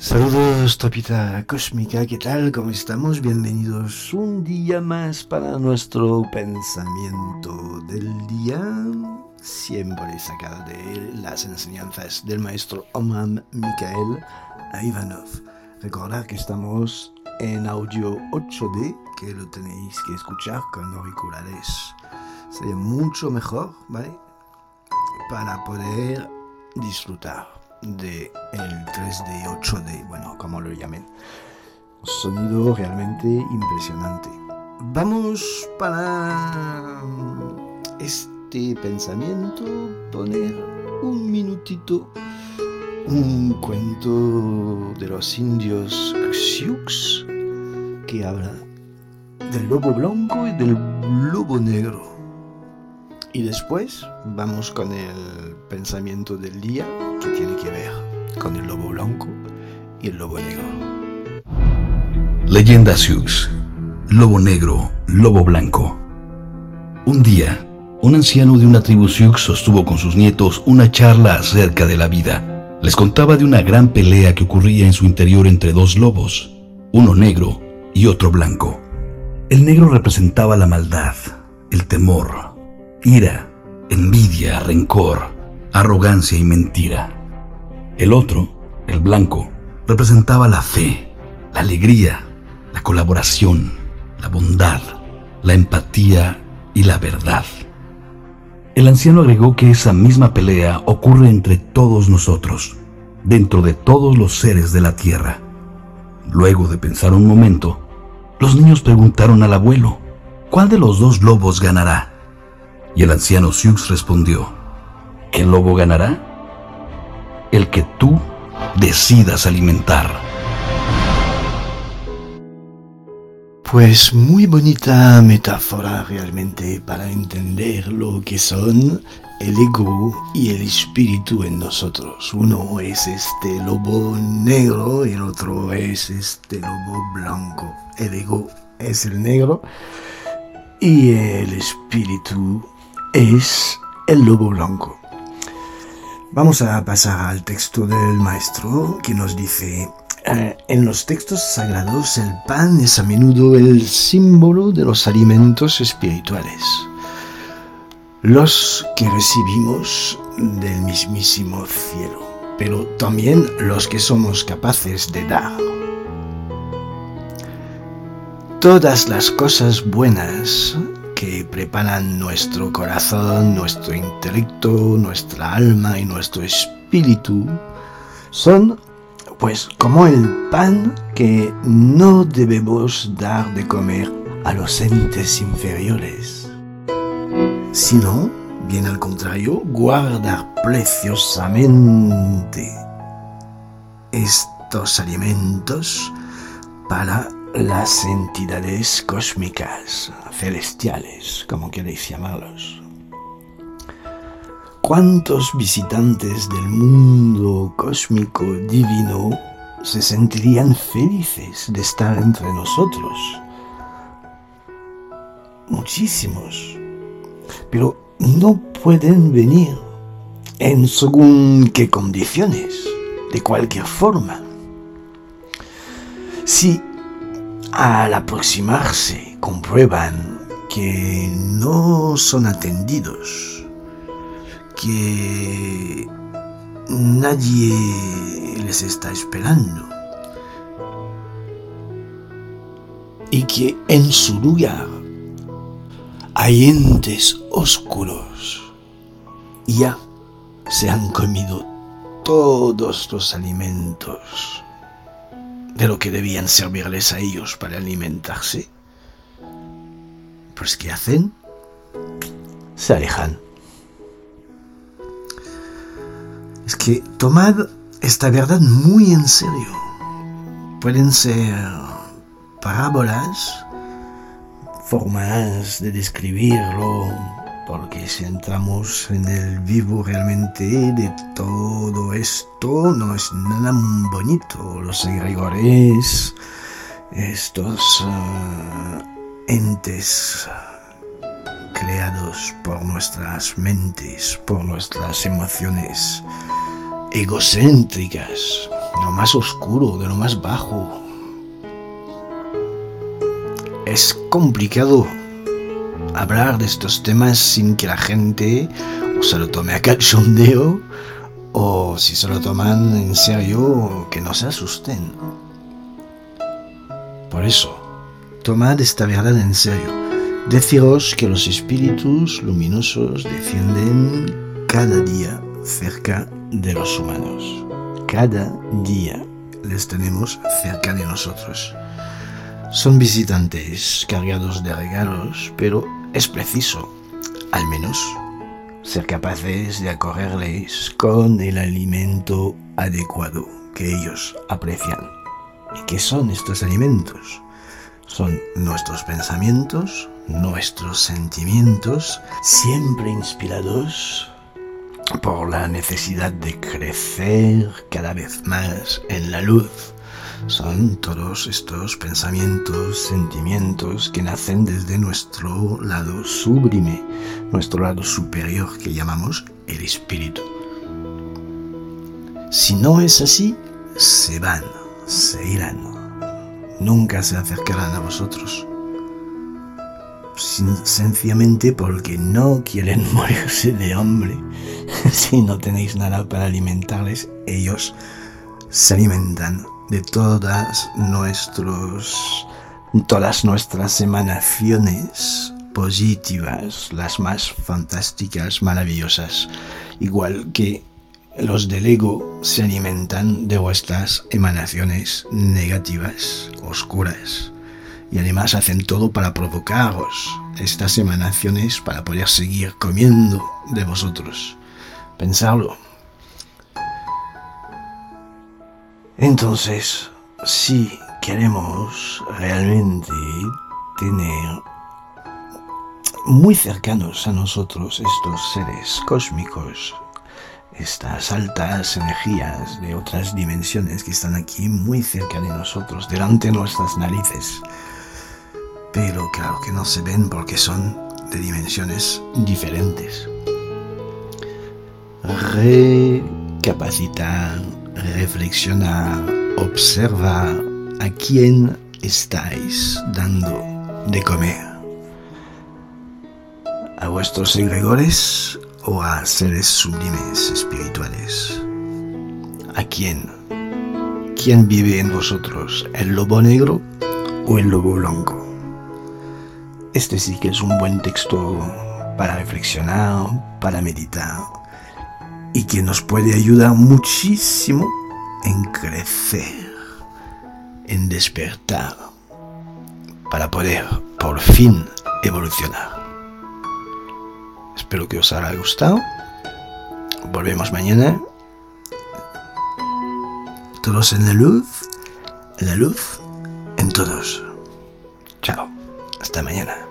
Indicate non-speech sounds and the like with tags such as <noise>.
Saludos, tropita cósmica, ¿qué tal? ¿Cómo estamos? Bienvenidos un día más para nuestro pensamiento del día, siempre sacado de las enseñanzas del maestro Omam Mikhail Ivanov. Recordad que estamos en audio 8D, que lo tenéis que escuchar con auriculares. Sería mucho mejor, ¿vale? Para poder disfrutar de el 3D, 8D, bueno, como lo llamen. Sonido realmente impresionante. Vamos para este pensamiento poner un minutito un cuento de los indios Xiux que habla del lobo blanco y del lobo negro. Y después vamos con el pensamiento del día que tiene que ver con el lobo blanco y el lobo negro. Leyenda Sioux. Lobo negro, lobo blanco. Un día, un anciano de una tribu Sioux sostuvo con sus nietos una charla acerca de la vida. Les contaba de una gran pelea que ocurría en su interior entre dos lobos, uno negro y otro blanco. El negro representaba la maldad, el temor, ira, envidia, rencor, arrogancia y mentira. El otro, el blanco, representaba la fe, la alegría, la colaboración, la bondad, la empatía y la verdad. El anciano agregó que esa misma pelea ocurre entre todos nosotros, dentro de todos los seres de la tierra. Luego de pensar un momento, los niños preguntaron al abuelo, ¿cuál de los dos lobos ganará? Y el anciano Sioux respondió, ¿qué lobo ganará? El que tú decidas alimentar. Pues muy bonita metáfora realmente para entender lo que son el ego y el espíritu en nosotros. Uno es este lobo negro y el otro es este lobo blanco. El ego es el negro y el espíritu es el lobo blanco. Vamos a pasar al texto del maestro que nos dice, eh, en los textos sagrados el pan es a menudo el símbolo de los alimentos espirituales, los que recibimos del mismísimo cielo, pero también los que somos capaces de dar. Todas las cosas buenas que preparan nuestro corazón, nuestro intelecto, nuestra alma y nuestro espíritu son pues como el pan que no debemos dar de comer a los entes inferiores, sino, bien al contrario, guardar preciosamente estos alimentos para las entidades cósmicas, celestiales, como queréis llamarlos. ¿Cuántos visitantes del mundo cósmico divino se sentirían felices de estar entre nosotros? Muchísimos. Pero no pueden venir en según qué condiciones, de cualquier forma. Si al aproximarse comprueban que no son atendidos, que nadie les está esperando y que en su lugar hay entes oscuros. Ya se han comido todos los alimentos de lo que debían servirles a ellos para alimentarse. Pues ¿qué hacen? Se alejan. Es que tomad esta verdad muy en serio. Pueden ser parábolas, formas de describirlo, porque si entramos en el vivo realmente de todo esto, no es nada bonito. Los egregores, estos uh, entes creados por nuestras mentes, por nuestras emociones egocéntricas, de lo más oscuro, de lo más bajo. Es complicado hablar de estos temas sin que la gente se lo tome a cachondeo o si se lo toman en serio, que no se asusten. Por eso, tomad esta verdad en serio. Deciros que los espíritus luminosos defienden cada día cerca de los humanos. Cada día les tenemos cerca de nosotros. Son visitantes cargados de regalos, pero es preciso, al menos, ser capaces de acogerles con el alimento adecuado que ellos aprecian. ¿Y qué son estos alimentos? Son nuestros pensamientos, nuestros sentimientos, siempre inspirados por la necesidad de crecer cada vez más en la luz. Son todos estos pensamientos, sentimientos que nacen desde nuestro lado sublime, nuestro lado superior que llamamos el espíritu. Si no es así, se van, se irán, nunca se acercarán a vosotros sencillamente porque no quieren <laughs> morirse de hambre. <laughs> si no tenéis nada para alimentarles, ellos se alimentan de todas nuestros todas nuestras emanaciones positivas, las más fantásticas, maravillosas, igual que los del ego se alimentan de vuestras emanaciones negativas, oscuras y además hacen todo para provocaros estas emanaciones para poder seguir comiendo de vosotros. Pensarlo. Entonces, si queremos realmente tener muy cercanos a nosotros estos seres cósmicos, estas altas energías de otras dimensiones que están aquí muy cerca de nosotros, delante de nuestras narices, pero claro que no se ven porque son de dimensiones diferentes. Recapacitar, reflexionar, observar a quién estáis dando de comer. ¿A vuestros egregores o a seres sublimes espirituales? ¿A quién? ¿Quién vive en vosotros? ¿El lobo negro o el lobo blanco? Este sí que es un buen texto para reflexionar, para meditar y que nos puede ayudar muchísimo en crecer, en despertar, para poder por fin evolucionar. Espero que os haya gustado. Volvemos mañana. Todos en la luz, en la luz, en todos. Chao. Hasta mañana.